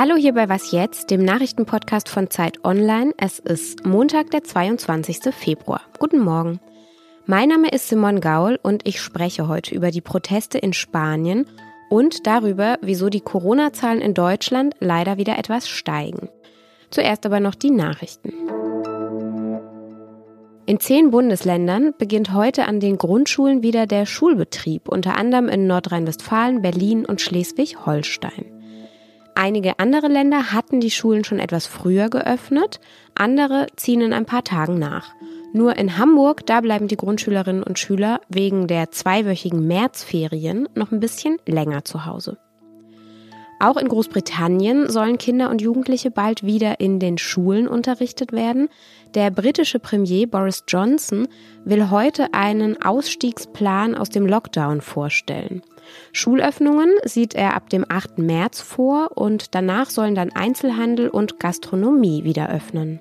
Hallo hier bei Was jetzt, dem Nachrichtenpodcast von Zeit Online. Es ist Montag, der 22. Februar. Guten Morgen. Mein Name ist Simon Gaul und ich spreche heute über die Proteste in Spanien und darüber, wieso die Corona-Zahlen in Deutschland leider wieder etwas steigen. Zuerst aber noch die Nachrichten. In zehn Bundesländern beginnt heute an den Grundschulen wieder der Schulbetrieb, unter anderem in Nordrhein-Westfalen, Berlin und Schleswig-Holstein. Einige andere Länder hatten die Schulen schon etwas früher geöffnet, andere ziehen in ein paar Tagen nach. Nur in Hamburg, da bleiben die Grundschülerinnen und Schüler wegen der zweiwöchigen Märzferien noch ein bisschen länger zu Hause. Auch in Großbritannien sollen Kinder und Jugendliche bald wieder in den Schulen unterrichtet werden. Der britische Premier Boris Johnson will heute einen Ausstiegsplan aus dem Lockdown vorstellen. Schulöffnungen sieht er ab dem 8. März vor und danach sollen dann Einzelhandel und Gastronomie wieder öffnen.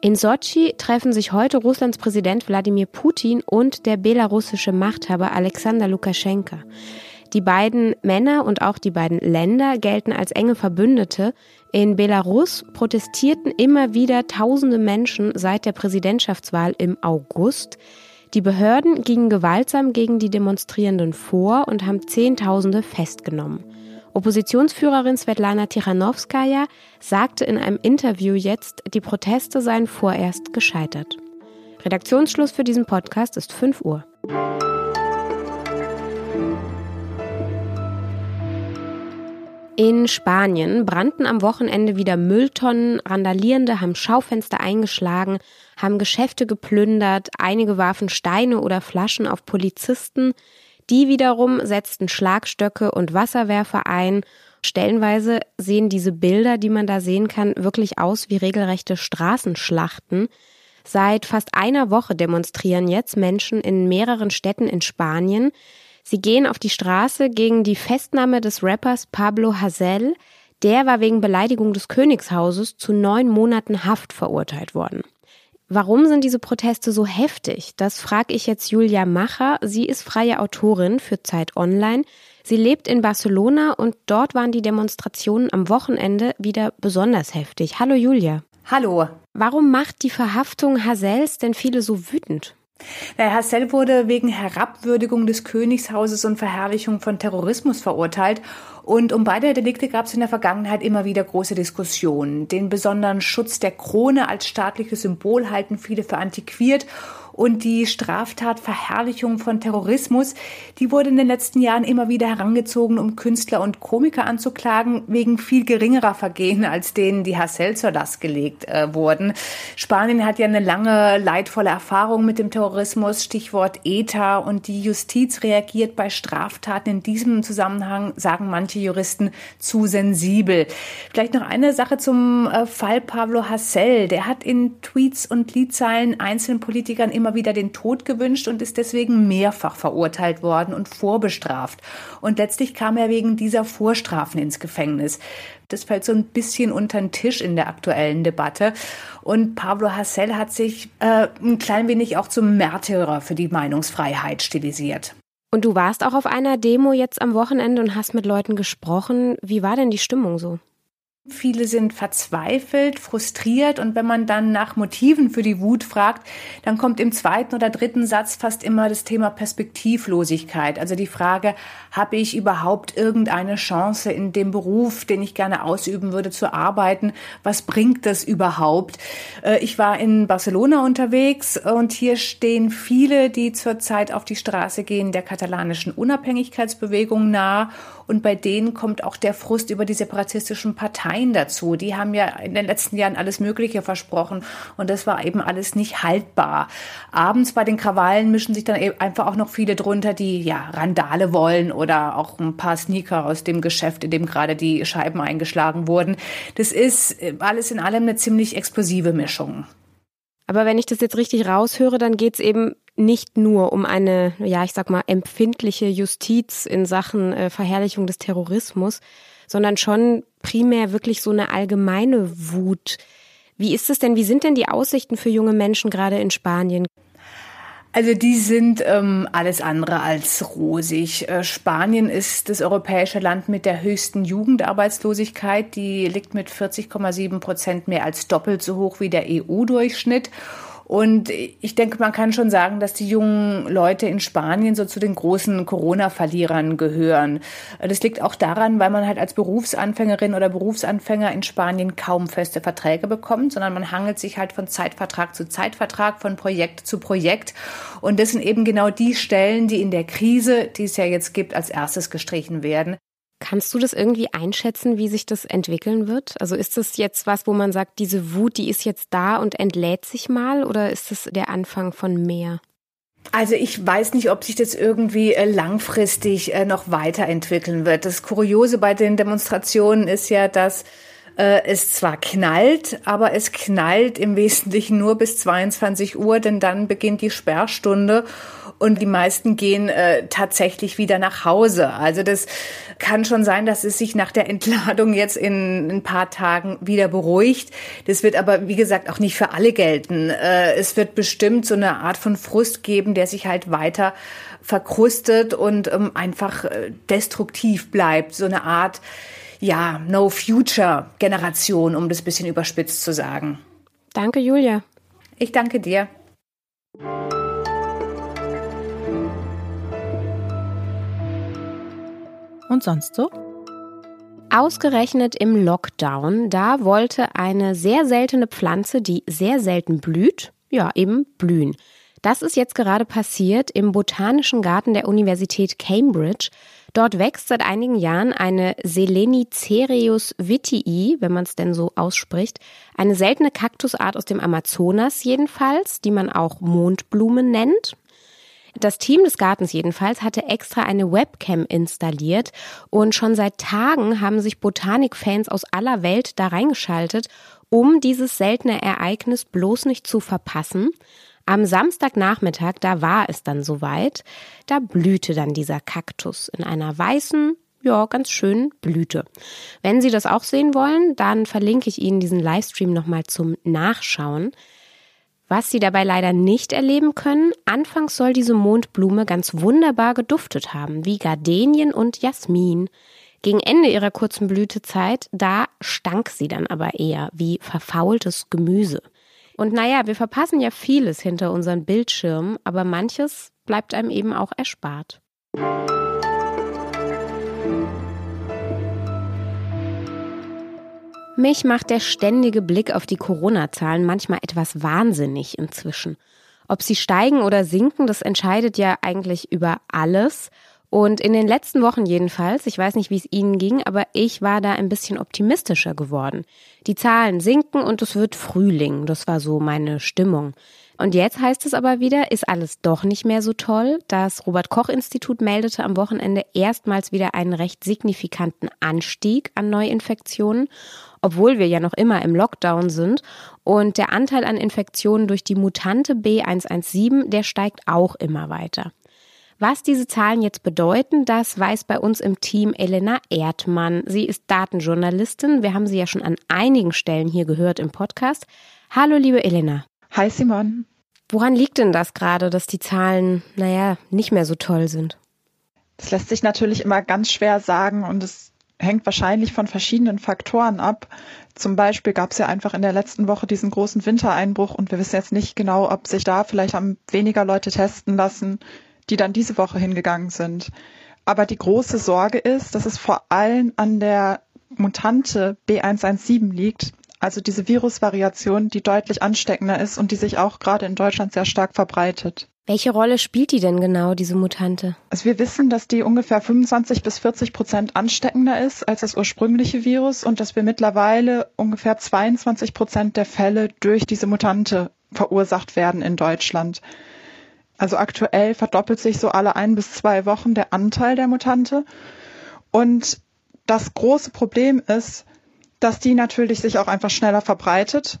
In Sochi treffen sich heute Russlands Präsident Wladimir Putin und der belarussische Machthaber Alexander Lukaschenka. Die beiden Männer und auch die beiden Länder gelten als enge Verbündete. In Belarus protestierten immer wieder tausende Menschen seit der Präsidentschaftswahl im August. Die Behörden gingen gewaltsam gegen die Demonstrierenden vor und haben Zehntausende festgenommen. Oppositionsführerin Svetlana Tichanowskaja sagte in einem Interview jetzt, die Proteste seien vorerst gescheitert. Redaktionsschluss für diesen Podcast ist 5 Uhr. In Spanien brannten am Wochenende wieder Mülltonnen, Randalierende haben Schaufenster eingeschlagen, haben Geschäfte geplündert, einige warfen Steine oder Flaschen auf Polizisten, die wiederum setzten Schlagstöcke und Wasserwerfer ein. Stellenweise sehen diese Bilder, die man da sehen kann, wirklich aus wie regelrechte Straßenschlachten. Seit fast einer Woche demonstrieren jetzt Menschen in mehreren Städten in Spanien. Sie gehen auf die Straße gegen die Festnahme des Rappers Pablo Hazel. Der war wegen Beleidigung des Königshauses zu neun Monaten Haft verurteilt worden. Warum sind diese Proteste so heftig? Das frage ich jetzt Julia Macher. Sie ist freie Autorin für Zeit Online. Sie lebt in Barcelona und dort waren die Demonstrationen am Wochenende wieder besonders heftig. Hallo Julia. Hallo. Warum macht die Verhaftung Hazels denn viele so wütend? Herr Hassel wurde wegen Herabwürdigung des Königshauses und Verherrlichung von Terrorismus verurteilt. Und um beide Delikte gab es in der Vergangenheit immer wieder große Diskussionen. Den besonderen Schutz der Krone als staatliches Symbol halten viele für antiquiert und die Straftat Verherrlichung von Terrorismus, die wurde in den letzten Jahren immer wieder herangezogen, um Künstler und Komiker anzuklagen, wegen viel geringerer Vergehen, als denen die Hassel zur Last gelegt äh, wurden. Spanien hat ja eine lange leidvolle Erfahrung mit dem Terrorismus, Stichwort ETA, und die Justiz reagiert bei Straftaten in diesem Zusammenhang, sagen manche Juristen, zu sensibel. Vielleicht noch eine Sache zum äh, Fall Pablo Hassel. Der hat in Tweets und Liedzeilen einzelnen Politikern immer immer wieder den Tod gewünscht und ist deswegen mehrfach verurteilt worden und vorbestraft. Und letztlich kam er wegen dieser Vorstrafen ins Gefängnis. Das fällt so ein bisschen unter den Tisch in der aktuellen Debatte. Und Pablo Hassel hat sich äh, ein klein wenig auch zum Märtyrer für die Meinungsfreiheit stilisiert. Und du warst auch auf einer Demo jetzt am Wochenende und hast mit Leuten gesprochen. Wie war denn die Stimmung so? Viele sind verzweifelt, frustriert und wenn man dann nach Motiven für die Wut fragt, dann kommt im zweiten oder dritten Satz fast immer das Thema Perspektivlosigkeit. Also die Frage, habe ich überhaupt irgendeine Chance in dem Beruf, den ich gerne ausüben würde, zu arbeiten? Was bringt das überhaupt? Äh, ich war in Barcelona unterwegs und hier stehen viele, die zurzeit auf die Straße gehen, der katalanischen Unabhängigkeitsbewegung nahe und bei denen kommt auch der Frust über die separatistischen Parteien Parteien dazu. Die haben ja in den letzten Jahren alles Mögliche versprochen und das war eben alles nicht haltbar. Abends bei den Krawallen mischen sich dann eben einfach auch noch viele drunter, die ja Randale wollen oder auch ein paar Sneaker aus dem Geschäft, in dem gerade die Scheiben eingeschlagen wurden. Das ist äh, alles in allem eine ziemlich explosive Mischung. Aber wenn ich das jetzt richtig raushöre, dann geht es eben nicht nur um eine, ja, ich sag mal, empfindliche Justiz in Sachen äh, Verherrlichung des Terrorismus, sondern schon primär wirklich so eine allgemeine Wut. Wie ist es denn, wie sind denn die Aussichten für junge Menschen gerade in Spanien? Also die sind ähm, alles andere als rosig. Äh, Spanien ist das europäische Land mit der höchsten Jugendarbeitslosigkeit. Die liegt mit 40,7 Prozent mehr als doppelt so hoch wie der EU-Durchschnitt. Und ich denke, man kann schon sagen, dass die jungen Leute in Spanien so zu den großen Corona-Verlierern gehören. Das liegt auch daran, weil man halt als Berufsanfängerin oder Berufsanfänger in Spanien kaum feste Verträge bekommt, sondern man hangelt sich halt von Zeitvertrag zu Zeitvertrag, von Projekt zu Projekt. Und das sind eben genau die Stellen, die in der Krise, die es ja jetzt gibt, als erstes gestrichen werden. Kannst du das irgendwie einschätzen, wie sich das entwickeln wird? Also ist das jetzt was, wo man sagt, diese Wut, die ist jetzt da und entlädt sich mal oder ist das der Anfang von mehr? Also ich weiß nicht, ob sich das irgendwie äh, langfristig äh, noch weiterentwickeln wird. Das Kuriose bei den Demonstrationen ist ja, dass äh, es zwar knallt, aber es knallt im Wesentlichen nur bis 22 Uhr, denn dann beginnt die Sperrstunde und die meisten gehen äh, tatsächlich wieder nach Hause. Also das kann schon sein, dass es sich nach der Entladung jetzt in ein paar Tagen wieder beruhigt. Das wird aber, wie gesagt, auch nicht für alle gelten. Äh, es wird bestimmt so eine Art von Frust geben, der sich halt weiter verkrustet und ähm, einfach äh, destruktiv bleibt. So eine Art, ja, No-Future-Generation, um das bisschen überspitzt zu sagen. Danke, Julia. Ich danke dir. Und sonst so? Ausgerechnet im Lockdown, da wollte eine sehr seltene Pflanze, die sehr selten blüht, ja eben blühen. Das ist jetzt gerade passiert im Botanischen Garten der Universität Cambridge. Dort wächst seit einigen Jahren eine Selenicerius vitii, wenn man es denn so ausspricht, eine seltene Kaktusart aus dem Amazonas jedenfalls, die man auch Mondblume nennt. Das Team des Gartens jedenfalls hatte extra eine Webcam installiert und schon seit Tagen haben sich Botanikfans aus aller Welt da reingeschaltet, um dieses seltene Ereignis bloß nicht zu verpassen. Am Samstagnachmittag, da war es dann soweit, da blühte dann dieser Kaktus in einer weißen, ja, ganz schönen Blüte. Wenn Sie das auch sehen wollen, dann verlinke ich Ihnen diesen Livestream nochmal zum Nachschauen. Was sie dabei leider nicht erleben können, anfangs soll diese Mondblume ganz wunderbar geduftet haben, wie Gardenien und Jasmin. Gegen Ende ihrer kurzen Blütezeit, da stank sie dann aber eher wie verfaultes Gemüse. Und naja, wir verpassen ja vieles hinter unseren Bildschirmen, aber manches bleibt einem eben auch erspart. Mich macht der ständige Blick auf die Corona-Zahlen manchmal etwas wahnsinnig inzwischen. Ob sie steigen oder sinken, das entscheidet ja eigentlich über alles. Und in den letzten Wochen jedenfalls, ich weiß nicht, wie es Ihnen ging, aber ich war da ein bisschen optimistischer geworden. Die Zahlen sinken und es wird Frühling. Das war so meine Stimmung. Und jetzt heißt es aber wieder, ist alles doch nicht mehr so toll. Das Robert Koch Institut meldete am Wochenende erstmals wieder einen recht signifikanten Anstieg an Neuinfektionen obwohl wir ja noch immer im Lockdown sind. Und der Anteil an Infektionen durch die Mutante B117, der steigt auch immer weiter. Was diese Zahlen jetzt bedeuten, das weiß bei uns im Team Elena Erdmann. Sie ist Datenjournalistin. Wir haben sie ja schon an einigen Stellen hier gehört im Podcast. Hallo, liebe Elena. Hi, Simon. Woran liegt denn das gerade, dass die Zahlen, naja, nicht mehr so toll sind? Das lässt sich natürlich immer ganz schwer sagen und es hängt wahrscheinlich von verschiedenen Faktoren ab. Zum Beispiel gab es ja einfach in der letzten Woche diesen großen Wintereinbruch und wir wissen jetzt nicht genau, ob sich da vielleicht haben weniger Leute testen lassen, die dann diese Woche hingegangen sind. Aber die große Sorge ist, dass es vor allem an der Mutante B117 liegt, also diese Virusvariation, die deutlich ansteckender ist und die sich auch gerade in Deutschland sehr stark verbreitet. Welche Rolle spielt die denn genau, diese Mutante? Also wir wissen, dass die ungefähr 25 bis 40 Prozent ansteckender ist als das ursprüngliche Virus und dass wir mittlerweile ungefähr 22 Prozent der Fälle durch diese Mutante verursacht werden in Deutschland. Also aktuell verdoppelt sich so alle ein bis zwei Wochen der Anteil der Mutante. Und das große Problem ist, dass die natürlich sich auch einfach schneller verbreitet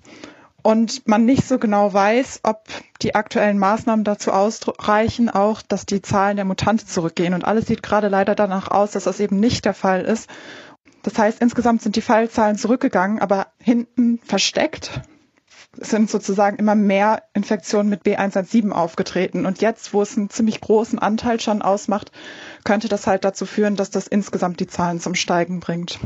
und man nicht so genau weiß, ob die aktuellen Maßnahmen dazu ausreichen, auch dass die Zahlen der Mutante zurückgehen. Und alles sieht gerade leider danach aus, dass das eben nicht der Fall ist. Das heißt, insgesamt sind die Fallzahlen zurückgegangen, aber hinten versteckt sind sozusagen immer mehr Infektionen mit B117 aufgetreten. Und jetzt, wo es einen ziemlich großen Anteil schon ausmacht, könnte das halt dazu führen, dass das insgesamt die Zahlen zum Steigen bringt.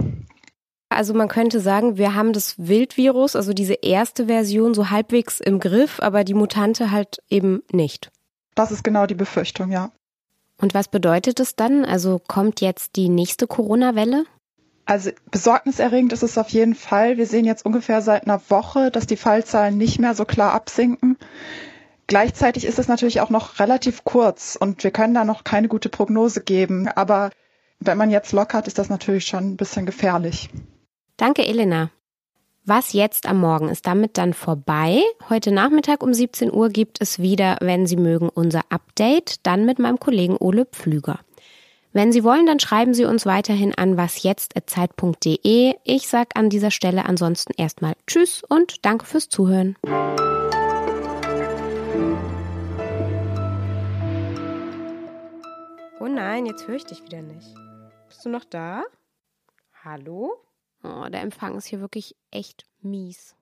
Also man könnte sagen, wir haben das Wildvirus, also diese erste Version so halbwegs im Griff, aber die Mutante halt eben nicht. Das ist genau die Befürchtung, ja. Und was bedeutet es dann? Also kommt jetzt die nächste Corona-Welle? Also besorgniserregend ist es auf jeden Fall. Wir sehen jetzt ungefähr seit einer Woche, dass die Fallzahlen nicht mehr so klar absinken. Gleichzeitig ist es natürlich auch noch relativ kurz und wir können da noch keine gute Prognose geben. Aber wenn man jetzt lockert, ist das natürlich schon ein bisschen gefährlich. Danke, Elena. Was jetzt am Morgen ist damit dann vorbei. Heute Nachmittag um 17 Uhr gibt es wieder, wenn Sie mögen, unser Update, dann mit meinem Kollegen Ole Pflüger. Wenn Sie wollen, dann schreiben Sie uns weiterhin an wasjetzt.zeit.de. Ich sage an dieser Stelle ansonsten erstmal Tschüss und danke fürs Zuhören. Oh nein, jetzt höre ich dich wieder nicht. Bist du noch da? Hallo? Oh, der Empfang ist hier wirklich echt mies.